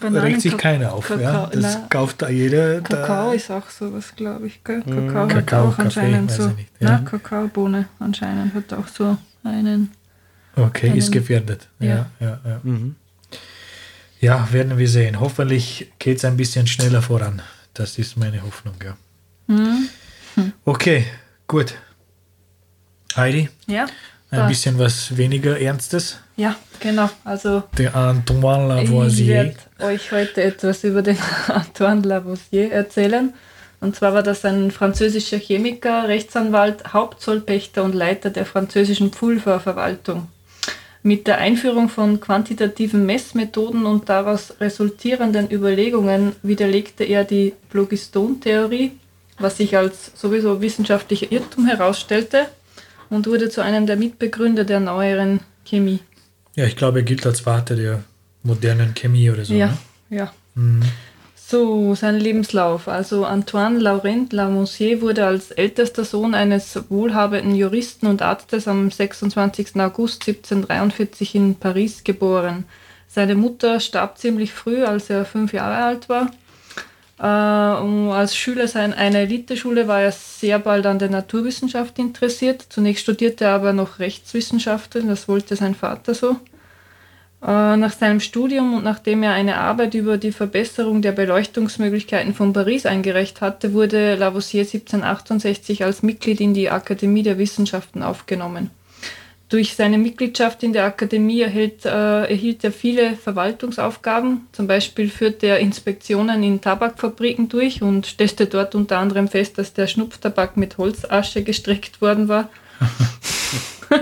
Bananen, regt sich keiner auf. ja. Kakao, Das na. kauft da jeder. Kakao da, ist auch sowas, glaube ich. Gell? Kakao, hat Kakao, auch Kaffee, anscheinend so. nicht, ja. Na, Kakaobohne anscheinend hat auch so einen. Okay, ist einen- gefährdet. Ja, Ja. ja, ja. Mhm. ja, werden wir sehen. Hoffentlich geht es ein bisschen schneller voran. Das ist meine Hoffnung. Ja. Hm? Okay, gut. Heidi, Ja, ein da. bisschen was weniger Ernstes. ja, genau. Also Der Antoine ich Lavoisier. werde euch heute etwas über den Antoine Lavoisier erzählen. Und zwar war das ein französischer Chemiker, Rechtsanwalt, Hauptzollpächter und Leiter der französischen Pulververwaltung. Mit der Einführung von quantitativen Messmethoden und daraus resultierenden Überlegungen widerlegte er die Phlogiston-Theorie, was sich als sowieso wissenschaftlicher Irrtum herausstellte und wurde zu einem der Mitbegründer der neueren Chemie. Ja, ich glaube, er gilt als Vater der modernen Chemie oder so. ja, Ne? ja. Mhm. So, sein Lebenslauf. Also Antoine Laurent Lamonsier wurde als ältester Sohn eines wohlhabenden Juristen und Arztes am 26. August 1743 in Paris geboren. Seine Mutter starb ziemlich früh, als er fünf Jahre alt war. Äh, als Schüler einer Eliteschule war er sehr bald an der Naturwissenschaft interessiert. Zunächst studierte er aber noch Rechtswissenschaften, das wollte sein Vater so. Äh, Nach seinem Studium und nachdem er eine Arbeit über die Verbesserung der Beleuchtungsmöglichkeiten von Paris eingereicht hatte, wurde Lavoisier 1768 als Mitglied in die Akademie der Wissenschaften aufgenommen. Durch seine Mitgliedschaft in der Akademie erhielt, äh, erhielt er viele Verwaltungsaufgaben. Zum Beispiel führte er Inspektionen in Tabakfabriken durch und stellte dort unter anderem fest, dass der Schnupftabak mit Holzasche gestreckt worden war.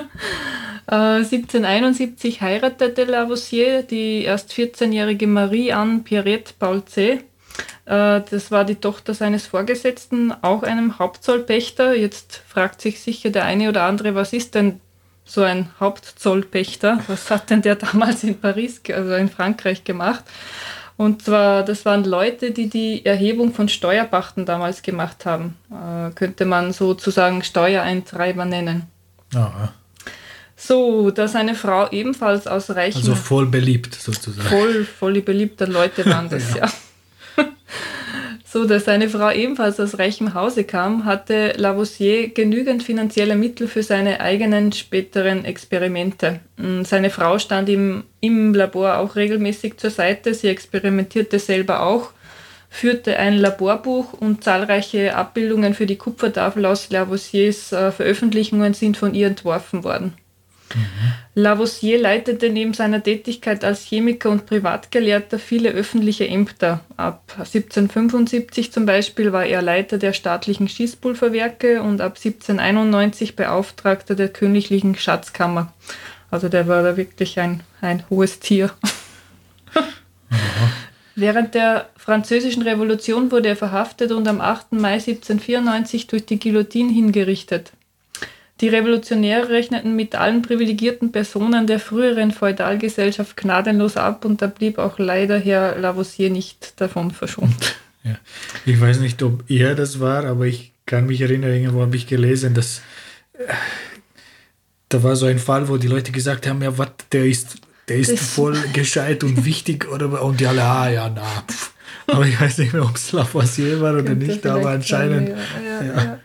Äh, 1771 heiratete Lavoisier die erst 14-jährige Marie-Anne Pierrette Paulzé. Äh, das war die Tochter seines Vorgesetzten, auch einem Hauptzollpächter. Jetzt fragt sich sicher der eine oder andere, was ist denn so ein Hauptzollpächter? Was hat denn der damals in Paris, also in Frankreich gemacht? Und zwar, das waren Leute, die die Erhebung von Steuerpachten damals gemacht haben. Äh, könnte man sozusagen Steuereintreiber nennen. Aha. So, dass eine Frau ebenfalls aus reichem, Also voll beliebt sozusagen. voll, voll beliebter Leute waren das, ja. so, dass eine Frau ebenfalls aus reichem Hause kam, hatte Lavoisier genügend finanzielle Mittel für seine eigenen späteren Experimente. Mm, Seine Frau stand ihm im Labor auch regelmäßig zur Seite. Sie experimentierte selber auch, führte ein Laborbuch und zahlreiche Abbildungen für die Kupfertafel aus Lavoisiers äh, Veröffentlichungen sind von ihr entworfen worden. Lavoisier leitete neben seiner Tätigkeit als Chemiker und Privatgelehrter viele öffentliche Ämter. Ab 1775 zum Beispiel war er Leiter der staatlichen Schießpulverwerke und ab 1791 Beauftragter der königlichen Schatzkammer. Also der war da wirklich ein, ein hohes Tier. Während der Französischen Revolution wurde er verhaftet und am 8. Mai 1794 durch die Guillotine hingerichtet. Die Revolutionäre rechneten mit allen privilegierten Personen der früheren Feudalgesellschaft gnadenlos ab und da blieb auch leider Herr Lavoisier nicht davon verschont. Ja. Ich weiß nicht, ob er das war, aber ich kann mich erinnern, irgendwo habe ich gelesen, dass äh, da war so ein Fall, wo die Leute gesagt haben, ja, was, der ist, der ist Das- voll gescheit und wichtig oder und die alle, ah ja, na. Pff. Aber ich weiß nicht mehr, ob es Lavoisier war oder Könnte nicht, aber anscheinend. sein, ja, ja,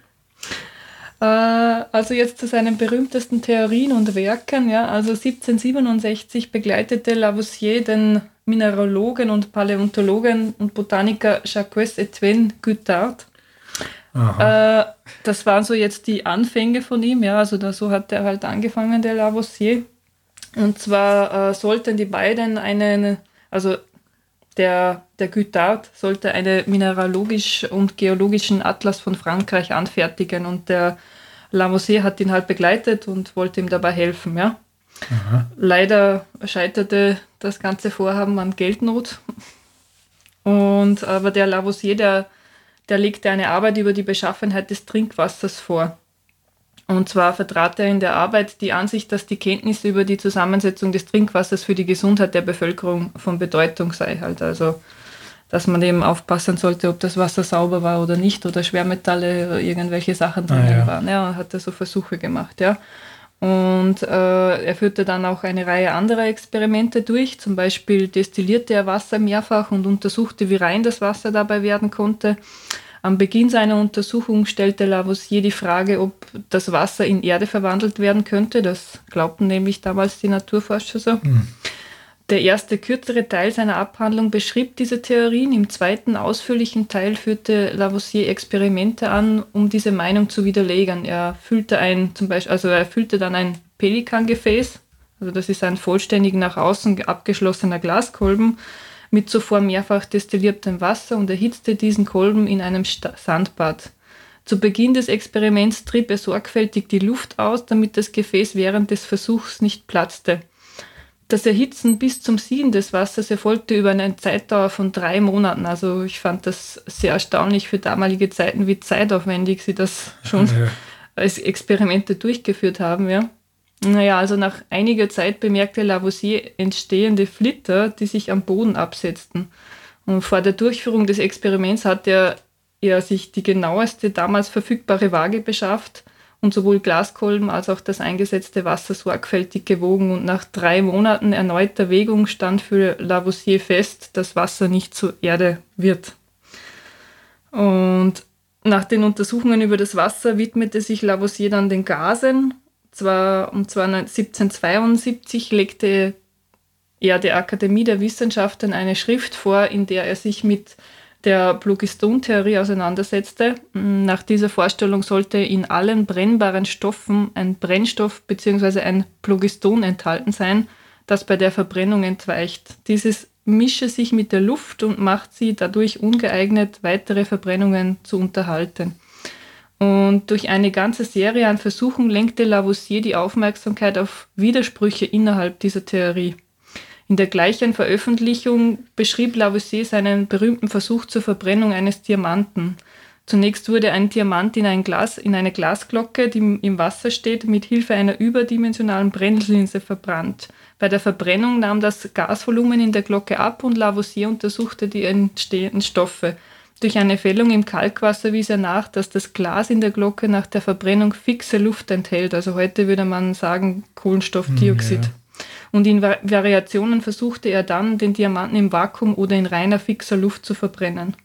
Also jetzt zu seinen berühmtesten Theorien und Werken. Ja. Also 1767 begleitete Lavoisier den Mineralogen und Paläontologen und Botaniker Jacques Etienne Guittard. Aha. Äh, das waren so jetzt die Anfänge von ihm, ja, also da, so hat er halt angefangen, der Lavoisier. Und zwar äh, sollten die beiden einen, also der, der Guittard sollte einen mineralogisch und geologischen Atlas von Frankreich anfertigen und der Lavoisier hat ihn halt begleitet und wollte ihm dabei helfen, ja. Aha. Leider scheiterte das ganze Vorhaben an Geldnot. Und aber der Lavoisier, der, der legte eine Arbeit über die Beschaffenheit des Trinkwassers vor. Und zwar vertrat er in der Arbeit die Ansicht, dass die Kenntnis über die Zusammensetzung des Trinkwassers für die Gesundheit der Bevölkerung von Bedeutung sei. Halt also, dass man eben aufpassen sollte, ob das Wasser sauber war oder nicht oder Schwermetalle oder irgendwelche Sachen drin ah, ja. waren. Ja, hat er so Versuche gemacht, ja. Und äh, er führte dann auch eine Reihe anderer Experimente durch. Zum Beispiel destillierte er Wasser mehrfach und untersuchte, wie rein das Wasser dabei werden konnte. Am Beginn seiner Untersuchung stellte Lavoisier die Frage, ob das Wasser in Erde verwandelt werden könnte. Das glaubten nämlich damals die Naturforscher so. Mhm. Der erste kürzere Teil seiner Abhandlung beschrieb diese Theorien. Im zweiten ausführlichen Teil führte Lavoisier Experimente an, um diese Meinung zu widerlegen. Er füllte ein, zum Beispiel, also er füllte dann ein Pelikangefäß, also das ist ein vollständig nach außen abgeschlossener Glaskolben mit zuvor mehrfach destilliertem Wasser und erhitzte diesen Kolben in einem Sandbad. Zu Beginn des Experiments trieb er sorgfältig die Luft aus, damit das Gefäß während des Versuchs nicht platzte. Das Erhitzen bis zum Sieden des Wassers erfolgte über eine Zeitdauer von drei Monaten. Also ich fand das sehr erstaunlich für damalige Zeiten, wie zeitaufwendig sie das schon ja. als Experimente durchgeführt haben. Ja. Naja, also nach einiger Zeit bemerkte Lavoisier entstehende Flitter, die sich am Boden absetzten. Und vor der Durchführung des Experiments hat er, er sich die genaueste damals verfügbare Waage beschafft und sowohl Glaskolben als auch das eingesetzte Wasser sorgfältig gewogen. Und nach drei Monaten erneuter Wägung stand für Lavoisier fest, dass Wasser nicht zur Erde wird. Und nach den Untersuchungen über das Wasser widmete sich Lavoisier dann den Gasen. Zwar, und zwar 1772 legte er der Akademie der Wissenschaften eine Schrift vor, in der er sich mit der Phlogiston-Theorie auseinandersetzte. Nach dieser Vorstellung sollte in allen brennbaren Stoffen ein Brennstoff bzw. ein Phlogiston enthalten sein, das bei der Verbrennung entweicht. Dieses mische sich mit der Luft und macht sie dadurch ungeeignet, weitere Verbrennungen zu unterhalten. Und durch eine ganze Serie an Versuchen lenkte Lavoisier die Aufmerksamkeit auf Widersprüche innerhalb dieser Theorie. In der gleichen Veröffentlichung beschrieb Lavoisier seinen berühmten Versuch zur Verbrennung eines Diamanten. Zunächst wurde ein Diamant in, ein Glas, in eine Glasglocke, die im Wasser steht, mit Hilfe einer überdimensionalen Brennlinse verbrannt. Bei der Verbrennung nahm das Gasvolumen in der Glocke ab und Lavoisier untersuchte die entstehenden Stoffe. Durch eine Fällung im Kalkwasser wies er nach, dass das Glas in der Glocke nach der Verbrennung fixe Luft enthält. Also heute würde man sagen Kohlenstoffdioxid. Hm, ja. Und in Variationen versuchte er dann, den Diamanten im Vakuum oder in reiner fixer Luft zu verbrennen.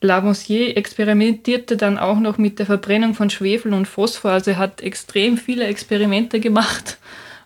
Lavoisier experimentierte dann auch noch mit der Verbrennung von Schwefel und Phosphor, also er hat extrem viele Experimente gemacht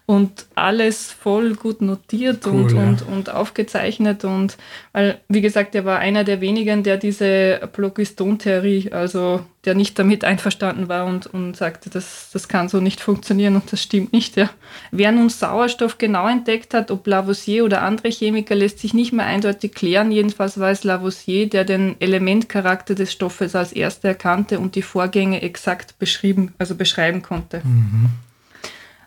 und alles voll gut notiert cool, und, ja. und, und aufgezeichnet. Und weil, wie gesagt, er war einer der wenigen, der diese Phlogiston-Theorie, also der nicht damit einverstanden war und, und sagte, das, das kann so nicht funktionieren und das stimmt nicht. Ja. Wer nun Sauerstoff genau entdeckt hat, ob Lavoisier oder andere Chemiker, lässt sich nicht mehr eindeutig klären. Jedenfalls war es Lavoisier, der den Elementcharakter des Stoffes als erster erkannte und die Vorgänge exakt beschrieben, also beschreiben konnte. Mhm.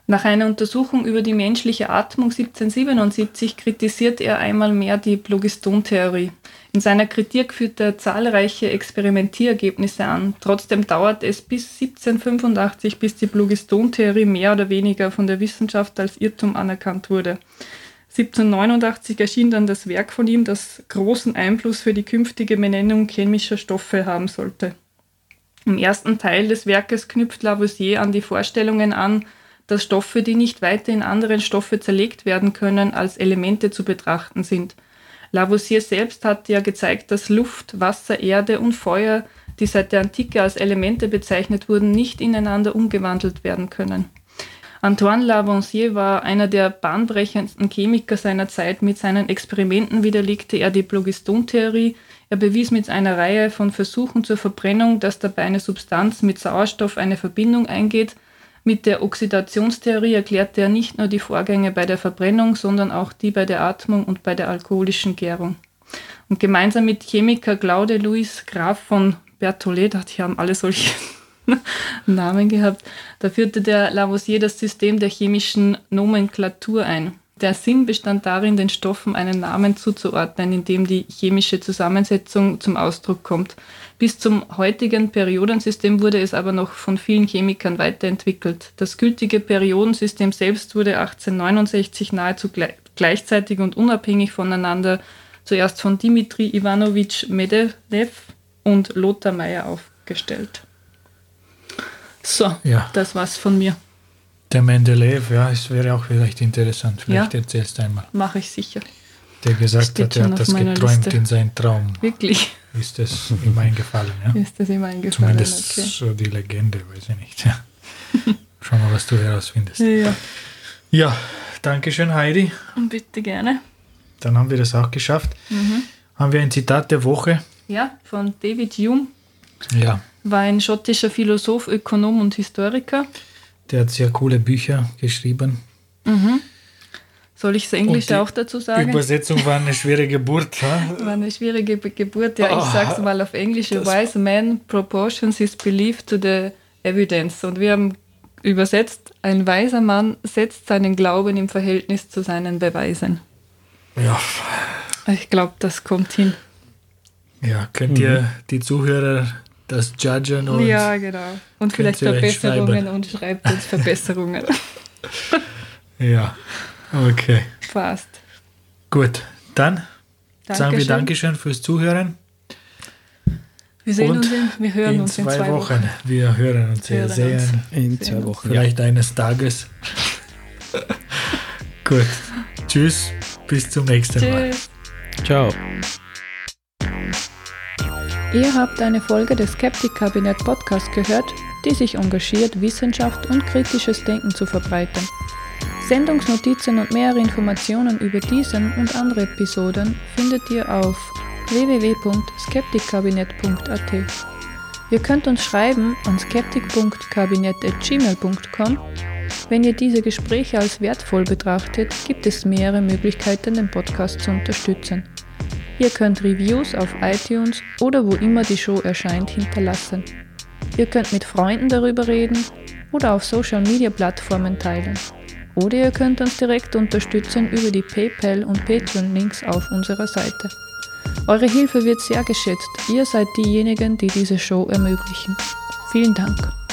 Nach einer Untersuchung über die menschliche Atmung 1777 kritisiert er einmal mehr die Phlogiston-Theorie. In seiner Kritik führt er zahlreiche Experimentierergebnisse an. Trotzdem dauert es bis 1785, bis die Phlogiston-Theorie mehr oder weniger von der Wissenschaft als Irrtum anerkannt wurde. 1789 erschien dann das Werk von ihm, das großen Einfluss für die künftige Benennung chemischer Stoffe haben sollte. Im ersten Teil des Werkes knüpft Lavoisier an die Vorstellungen an, dass Stoffe, die nicht weiter in andere Stoffe zerlegt werden können, als Elemente zu betrachten sind. Lavoisier selbst hat ja gezeigt, dass Luft, Wasser, Erde und Feuer, die seit der Antike als Elemente bezeichnet wurden, nicht ineinander umgewandelt werden können. Antoine Lavoisier war einer der bahnbrechendsten Chemiker seiner Zeit. Mit seinen Experimenten widerlegte er die Phlogiston-Theorie. Er bewies mit einer Reihe von Versuchen zur Verbrennung, dass dabei eine Substanz mit Sauerstoff eine Verbindung eingeht, mit der Oxidationstheorie erklärte er nicht nur die Vorgänge bei der Verbrennung, sondern auch die bei der Atmung und bei der alkoholischen Gärung. Und gemeinsam mit Chemiker Claude Louis Graf von Berthollet, die haben alle solche Namen gehabt, da führte der Lavoisier das System der chemischen Nomenklatur ein. Der Sinn bestand darin, den Stoffen einen Namen zuzuordnen, in dem die chemische Zusammensetzung zum Ausdruck kommt. Bis zum heutigen Periodensystem wurde es aber noch von vielen Chemikern weiterentwickelt. Das gültige Periodensystem selbst wurde 1869 nahezu gleichzeitig und unabhängig voneinander zuerst von Dimitri Ivanovich Medvedev und Lothar Meyer aufgestellt. So, ja. das war's von mir. Der Mendeleev, ja, es wäre auch vielleicht interessant. Vielleicht ja, erzählst du einmal. Mache ich sicher. Der gesagt hat, er hat das geträumt Liste. in seinem Traum. Wirklich? Ist das ihm eingefallen, ja? Ist das ihm eingefallen? Zumindest okay. so die Legende, weiß ich nicht. Ja. Schau mal, was du herausfindest. Ja. Ja, danke schön, Heidi. Und bitte gerne. Dann haben wir das auch geschafft. Mhm. Haben wir ein Zitat der Woche? Ja, von David Hume. Ja. War ein schottischer Philosoph, Ökonom und Historiker. Der hat sehr coole Bücher geschrieben. Mhm. Soll ich es Englisch auch dazu sagen? Die Übersetzung war eine schwere Geburt. war eine schwierige Geburt, ja. Oh, ich sage es mal auf Englisch. A wise man proportions his belief to the evidence. Und wir haben übersetzt, ein weiser Mann setzt seinen Glauben im Verhältnis zu seinen Beweisen. Ja. Ich glaube, das kommt hin. Ja, könnt ihr mhm. die Zuhörer das judgen und Ja, genau. Und vielleicht Verbesserungen und schreibt uns Verbesserungen. ja, okay. Fast. Gut, dann Dankeschön. sagen wir Dankeschön fürs Zuhören. Wir sehen und uns in, wir hören in uns in zwei, zwei Wochen. Wochen. Wir hören uns, wir, sehen uns. in zwei Wochen. Vielleicht eines Tages. Gut. Tschüss. Bis zum nächsten Tschüss. Mal. Ciao. Ihr habt eine Folge des Skeptik-Kabinett Podcast gehört, die sich engagiert, Wissenschaft und kritisches Denken zu verbreiten. Sendungsnotizen und mehrere Informationen über diesen und andere Episoden findet ihr auf www.skeptikkabinett.at. Ihr könnt uns schreiben an skeptik.kabinett.gmail.com wenn ihr diese Gespräche als wertvoll betrachtet, gibt es mehrere Möglichkeiten, den Podcast zu unterstützen. Ihr könnt Reviews auf iTunes oder wo immer die Show erscheint hinterlassen. Ihr könnt mit Freunden darüber reden oder auf Social Media Plattformen teilen. Oder ihr könnt uns direkt unterstützen über die PayPal und Patreon Links auf unserer Seite. Eure Hilfe wird sehr geschätzt. Ihr seid diejenigen, die diese Show ermöglichen. Vielen Dank.